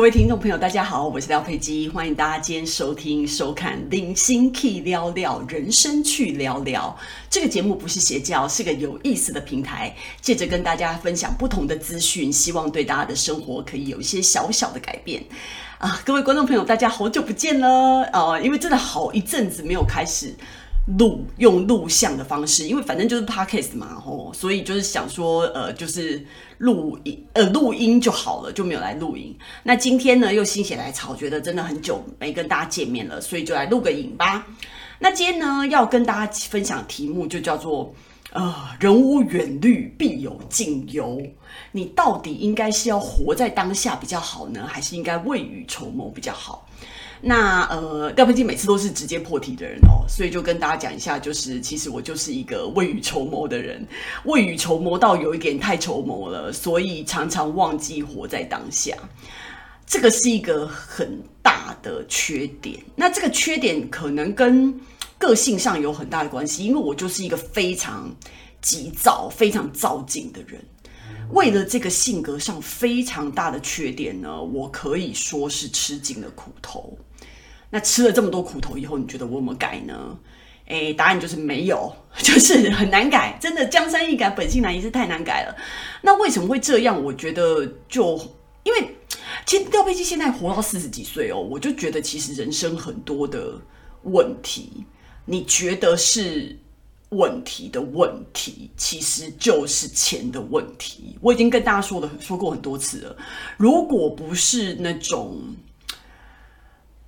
各位听众朋友，大家好，我是廖佩基，欢迎大家今天收听、收看《零星 Key 聊聊人生去聊聊》这个节目，不是邪教，是个有意思的平台，借着跟大家分享不同的资讯，希望对大家的生活可以有一些小小的改变啊！各位观众朋友，大家好久不见了啊！因为真的好一阵子没有开始。录用录像的方式，因为反正就是 podcast 嘛，吼，所以就是想说，呃，就是录音，呃，录音就好了，就没有来录音。那今天呢，又心血来潮，觉得真的很久没跟大家见面了，所以就来录个影吧。那今天呢，要跟大家分享题目就叫做，呃，人无远虑，必有近忧。你到底应该是要活在当下比较好呢，还是应该未雨绸缪比较好？那呃，廖佩基每次都是直接破题的人哦，所以就跟大家讲一下，就是其实我就是一个未雨绸缪的人，未雨绸缪到有一点太绸缪了，所以常常忘记活在当下，这个是一个很大的缺点。那这个缺点可能跟个性上有很大的关系，因为我就是一个非常急躁、非常躁进的人。为了这个性格上非常大的缺点呢，我可以说是吃尽了苦头。那吃了这么多苦头以后，你觉得我有没有改呢？诶，答案就是没有，就是很难改。真的，江山易改，本性难移，是太难改了。那为什么会这样？我觉得就因为，其实廖佩基现在活到四十几岁哦，我就觉得其实人生很多的问题，你觉得是问题的问题，其实就是钱的问题。我已经跟大家说了，说过很多次了。如果不是那种。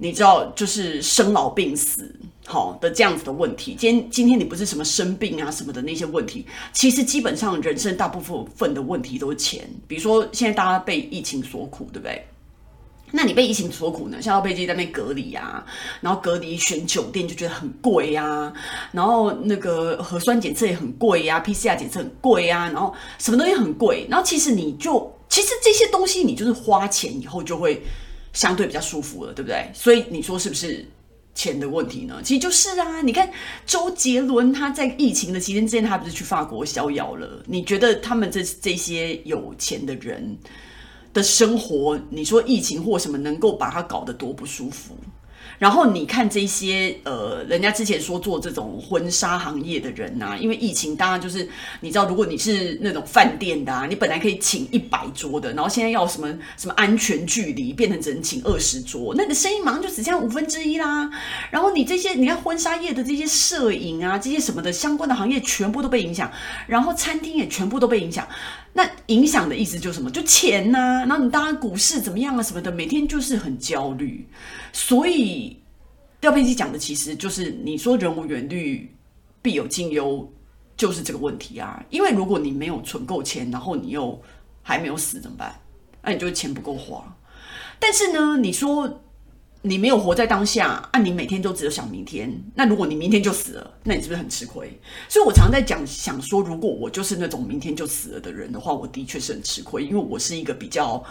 你知道，就是生老病死，好的这样子的问题。今天，今天你不是什么生病啊什么的那些问题，其实基本上人生大部分的问题都是钱。比如说，现在大家被疫情所苦，对不对？那你被疫情所苦呢？像要被自己在那边隔离啊，然后隔离选酒店就觉得很贵呀，然后那个核酸检测也很贵呀，PCR 检测很贵呀，然后什么东西很贵，然后其实你就其实这些东西你就是花钱以后就会。相对比较舒服了，对不对？所以你说是不是钱的问题呢？其实就是啊，你看周杰伦他在疫情的期间之间，他不是去法国逍遥了？你觉得他们这这些有钱的人的生活，你说疫情或什么能够把他搞得多不舒服？然后你看这些呃，人家之前说做这种婚纱行业的人呐、啊，因为疫情，当然就是你知道，如果你是那种饭店的，啊，你本来可以请一百桌的，然后现在要什么什么安全距离，变成只能请二十桌，那个生意马上就只剩下五分之一啦。然后你这些，你看婚纱业的这些摄影啊，这些什么的相关的行业全部都被影响，然后餐厅也全部都被影响。那影响的意思就是什么？就钱呐、然后你当然股市怎么样啊什么的，每天就是很焦虑。所以廖佩基讲的其实就是你说人无远虑，必有近忧，就是这个问题啊。因为如果你没有存够钱，然后你又还没有死怎么办？那你就钱不够花。但是呢，你说。你没有活在当下，啊，你每天都只有想明天。那如果你明天就死了，那你是不是很吃亏？所以我常在讲，想说，如果我就是那种明天就死了的人的话，我的确是很吃亏，因为我是一个比较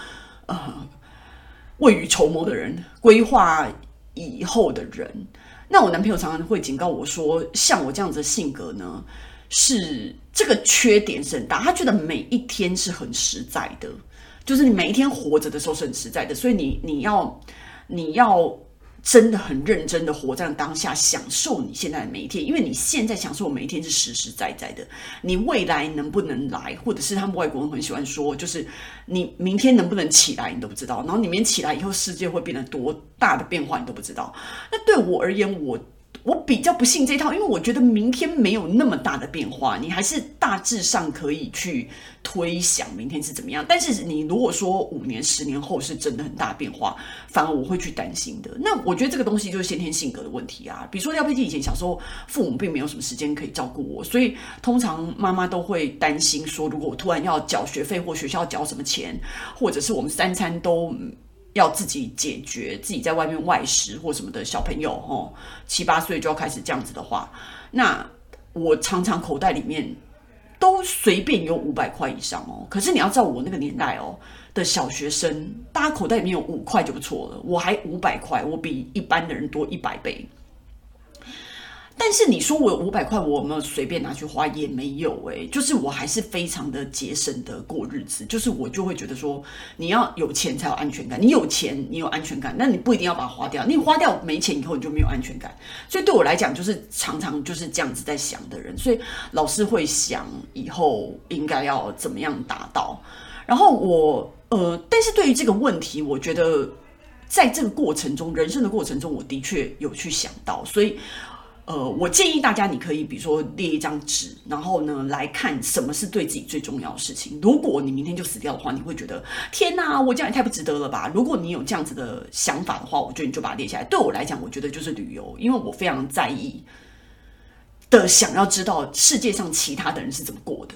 呃未雨绸缪的人，规划以后的人。那我男朋友常常会警告我说，像我这样子的性格呢，是这个缺点是很大。他觉得每一天是很实在的，就是你每一天活着的时候是很实在的，所以你你要。你要真的很认真的活在当下，享受你现在的每一天，因为你现在享受每一天是实实在在的。你未来能不能来，或者是他们外国人很喜欢说，就是你明天能不能起来，你都不知道。然后你明天起来以后，世界会变得多大的变化，你都不知道。那对我而言，我。我比较不信这套，因为我觉得明天没有那么大的变化，你还是大致上可以去推想明天是怎么样。但是你如果说五年、十年后是真的很大变化，反而我会去担心的。那我觉得这个东西就是先天性格的问题啊。比如说廖佩基以前小时候，父母并没有什么时间可以照顾我，所以通常妈妈都会担心说，如果我突然要缴学费或学校缴什么钱，或者是我们三餐都。要自己解决，自己在外面外食或什么的小朋友，哦，七八岁就要开始这样子的话，那我常常口袋里面都随便有五百块以上哦。可是你要知道，我那个年代哦的小学生，大家口袋里面有五块就不错了，我还五百块，我比一般的人多一百倍。但是你说我有五百块，我有没有随便拿去花？也没有诶、就是我还是非常的节省的过日子。就是我就会觉得说，你要有钱才有安全感，你有钱你有安全感，那你不一定要把它花掉，你花掉没钱以后你就没有安全感。所以对我来讲，就是常常就是这样子在想的人，所以老是会想以后应该要怎么样达到。然后我呃，但是对于这个问题，我觉得。在这个过程中，人生的过程中，我的确有去想到，所以，呃，我建议大家，你可以比如说列一张纸，然后呢来看什么是对自己最重要的事情。如果你明天就死掉的话，你会觉得天哪，我这样也太不值得了吧？如果你有这样子的想法的话，我觉得你就把它列下来。对我来讲，我觉得就是旅游，因为我非常在意的，想要知道世界上其他的人是怎么过的。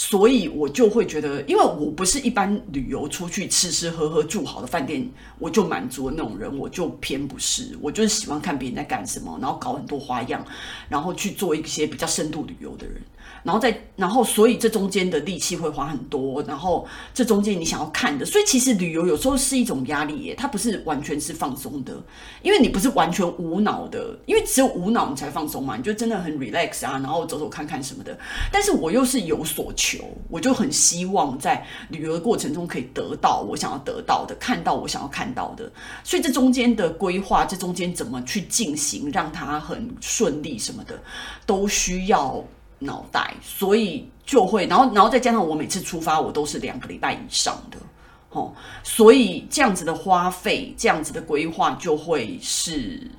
所以我就会觉得，因为我不是一般旅游出去吃吃喝喝住好的饭店我就满足的那种人，我就偏不是，我就是喜欢看别人在干什么，然后搞很多花样，然后去做一些比较深度旅游的人。然后再，然后所以这中间的力气会花很多，然后这中间你想要看的，所以其实旅游有时候是一种压力耶，它不是完全是放松的，因为你不是完全无脑的，因为只有无脑你才放松嘛，你就真的很 relax 啊，然后走走看看什么的。但是我又是有所求，我就很希望在旅游的过程中可以得到我想要得到的，看到我想要看到的，所以这中间的规划，这中间怎么去进行，让它很顺利什么的，都需要。脑袋，所以就会，然后，然后再加上我每次出发，我都是两个礼拜以上的，哦，所以这样子的花费，这样子的规划就会是，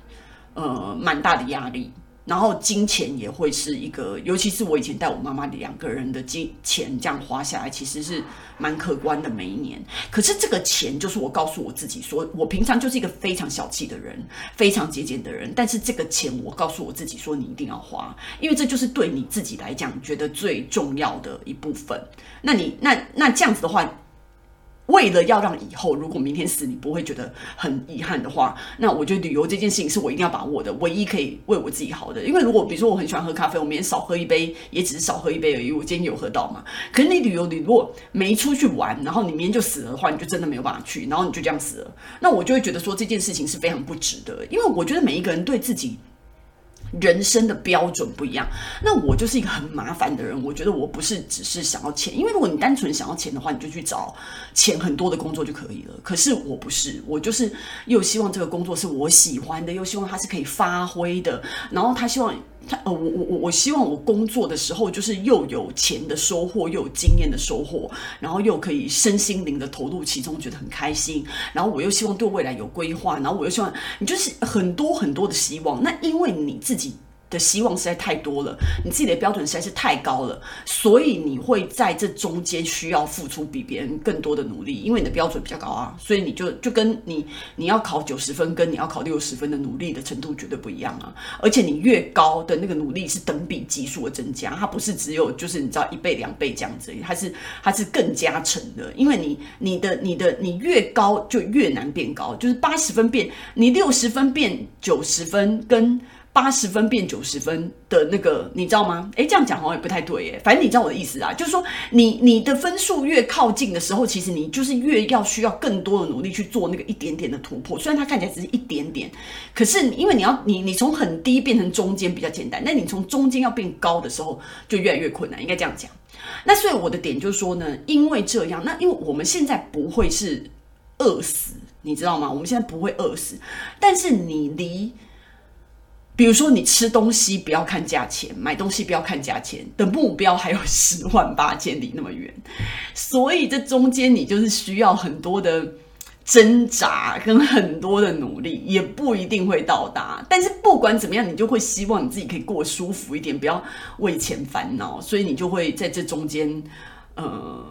呃，蛮大的压力。然后金钱也会是一个，尤其是我以前带我妈妈两个人的金钱这样花下来，其实是蛮可观的每一年。可是这个钱就是我告诉我自己说，我平常就是一个非常小气的人，非常节俭的人。但是这个钱我告诉我自己说，你一定要花，因为这就是对你自己来讲觉得最重要的一部分。那你那那这样子的话。为了要让以后，如果明天死你不会觉得很遗憾的话，那我觉得旅游这件事情是我一定要把握的，唯一可以为我自己好的。因为如果比如说我很喜欢喝咖啡，我明天少喝一杯，也只是少喝一杯而已。我今天有喝到嘛？可是你旅游，你如果没出去玩，然后你明天就死了的话，你就真的没有办法去，然后你就这样死了。那我就会觉得说这件事情是非常不值得，因为我觉得每一个人对自己。人生的标准不一样，那我就是一个很麻烦的人。我觉得我不是只是想要钱，因为如果你单纯想要钱的话，你就去找钱很多的工作就可以了。可是我不是，我就是又希望这个工作是我喜欢的，又希望它是可以发挥的，然后他希望。他呃，我我我我希望我工作的时候就是又有钱的收获，又有经验的收获，然后又可以身心灵的投入其中，觉得很开心。然后我又希望对未来有规划，然后我又希望你就是很多很多的希望。那因为你自己。的希望实在太多了，你自己的标准实在是太高了，所以你会在这中间需要付出比别人更多的努力，因为你的标准比较高啊，所以你就就跟你你要考九十分，跟你要考六十分的努力的程度绝对不一样啊，而且你越高的那个努力是等比级数的增加，它不是只有就是你知道一倍两倍这样子，它是它是更加成的，因为你你的你的你越高就越难变高，就是八十分变你六十分变九十分跟。八十分变九十分的那个，你知道吗？诶，这样讲好像也不太对耶。反正你知道我的意思啊，就是说你你的分数越靠近的时候，其实你就是越要需要更多的努力去做那个一点点的突破。虽然它看起来只是一点点，可是因为你要你你从很低变成中间比较简单，那你从中间要变高的时候就越来越困难，应该这样讲。那所以我的点就是说呢，因为这样，那因为我们现在不会是饿死，你知道吗？我们现在不会饿死，但是你离。比如说，你吃东西不要看价钱，买东西不要看价钱的目标还有十万八千里那么远，所以这中间你就是需要很多的挣扎跟很多的努力，也不一定会到达。但是不管怎么样，你就会希望你自己可以过舒服一点，不要为钱烦恼，所以你就会在这中间，呃。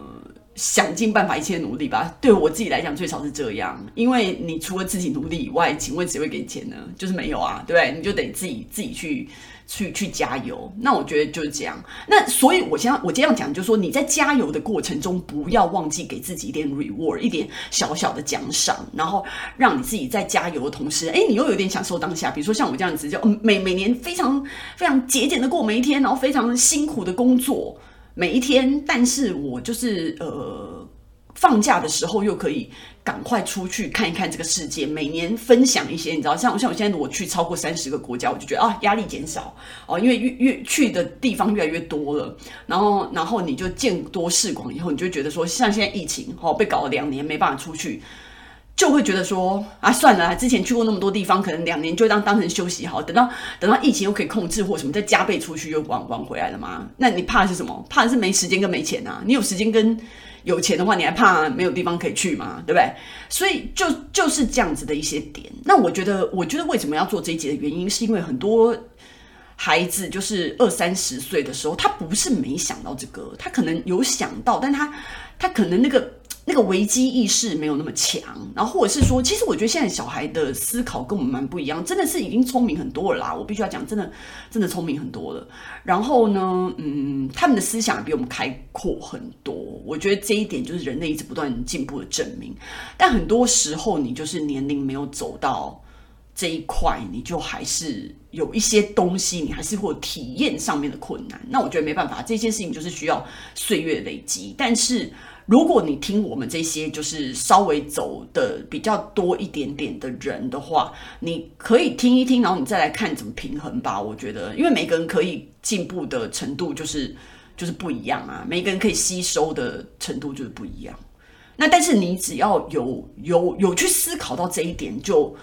想尽办法，一切努力吧。对我自己来讲，最少是这样。因为你除了自己努力以外，请问谁会给你钱呢？就是没有啊，对不对？你就得自己自己去去去加油。那我觉得就是这样。那所以我现在我这样讲，就是说你在加油的过程中，不要忘记给自己一点 reward，一点小小的奖赏，然后让你自己在加油的同时，哎，你又有点享受当下。比如说像我这样子，就每每年非常非常节俭的过每一天，然后非常辛苦的工作。每一天，但是我就是呃，放假的时候又可以赶快出去看一看这个世界，每年分享一些，你知道，像像我现在我去超过三十个国家，我就觉得啊，压力减少哦，因为越越去的地方越来越多了，然后然后你就见多识广以后，你就觉得说，像现在疫情哦，被搞了两年没办法出去。就会觉得说啊，算了，之前去过那么多地方，可能两年就当当成休息好，等到等到疫情又可以控制或什么，再加倍出去又玩玩回来了吗？那你怕的是什么？怕的是没时间跟没钱啊！你有时间跟有钱的话，你还怕没有地方可以去吗？对不对？所以就就是这样子的一些点。那我觉得，我觉得为什么要做这一集的原因，是因为很多孩子就是二三十岁的时候，他不是没想到这个，他可能有想到，但他他可能那个。那个危机意识没有那么强，然后或者是说，其实我觉得现在小孩的思考跟我们蛮不一样，真的是已经聪明很多了啦。我必须要讲，真的真的聪明很多了。然后呢，嗯，他们的思想比我们开阔很多。我觉得这一点就是人类一直不断进步的证明。但很多时候，你就是年龄没有走到这一块，你就还是有一些东西，你还是会有体验上面的困难。那我觉得没办法，这件事情就是需要岁月累积。但是。如果你听我们这些就是稍微走的比较多一点点的人的话，你可以听一听，然后你再来看怎么平衡吧。我觉得，因为每个人可以进步的程度就是就是不一样啊，每个人可以吸收的程度就是不一样。那但是你只要有有有去思考到这一点，就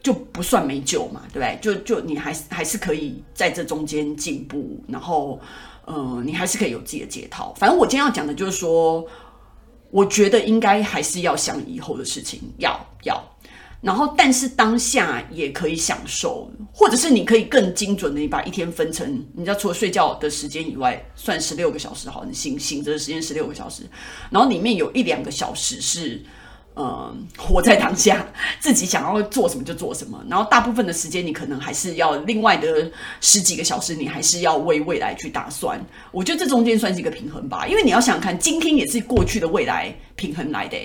就不算没救嘛，对不对？就就你还还是可以在这中间进步，然后呃，你还是可以有自己的解套。反正我今天要讲的就是说。我觉得应该还是要想以后的事情，要要，然后但是当下也可以享受，或者是你可以更精准的，你把一天分成，你知道除了睡觉的时间以外，算十六个小时好，你醒醒着的时间十六个小时，然后里面有一两个小时是。嗯，活在当下，自己想要做什么就做什么。然后大部分的时间，你可能还是要另外的十几个小时，你还是要为未来去打算。我觉得这中间算是一个平衡吧，因为你要想想看，今天也是过去的未来平衡来的，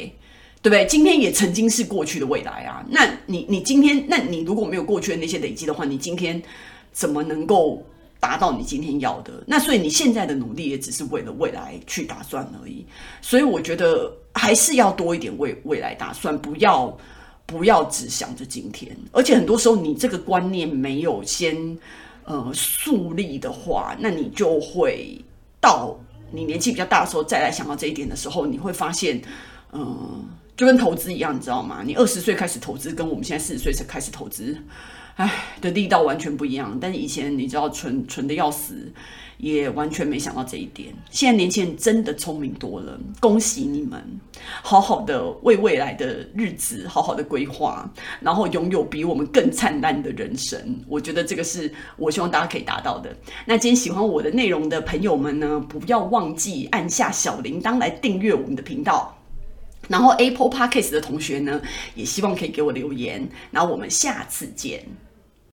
对不对？今天也曾经是过去的未来啊。那你你今天，那你如果没有过去的那些累积的话，你今天怎么能够？达到你今天要的，那所以你现在的努力也只是为了未来去打算而已。所以我觉得还是要多一点未未来打算，不要不要只想着今天。而且很多时候你这个观念没有先呃树立的话，那你就会到你年纪比较大的时候再来想到这一点的时候，你会发现，嗯、就跟投资一样，你知道吗？你二十岁开始投资，跟我们现在四十岁才开始投资。唉，的力道完全不一样。但是以前你知道蠢蠢的要死，也完全没想到这一点。现在年轻人真的聪明多了，恭喜你们！好好的为未来的日子好好的规划，然后拥有比我们更灿烂的人生。我觉得这个是我希望大家可以达到的。那今天喜欢我的内容的朋友们呢，不要忘记按下小铃铛来订阅我们的频道。然后 Apple Podcast 的同学呢，也希望可以给我留言。那我们下次见。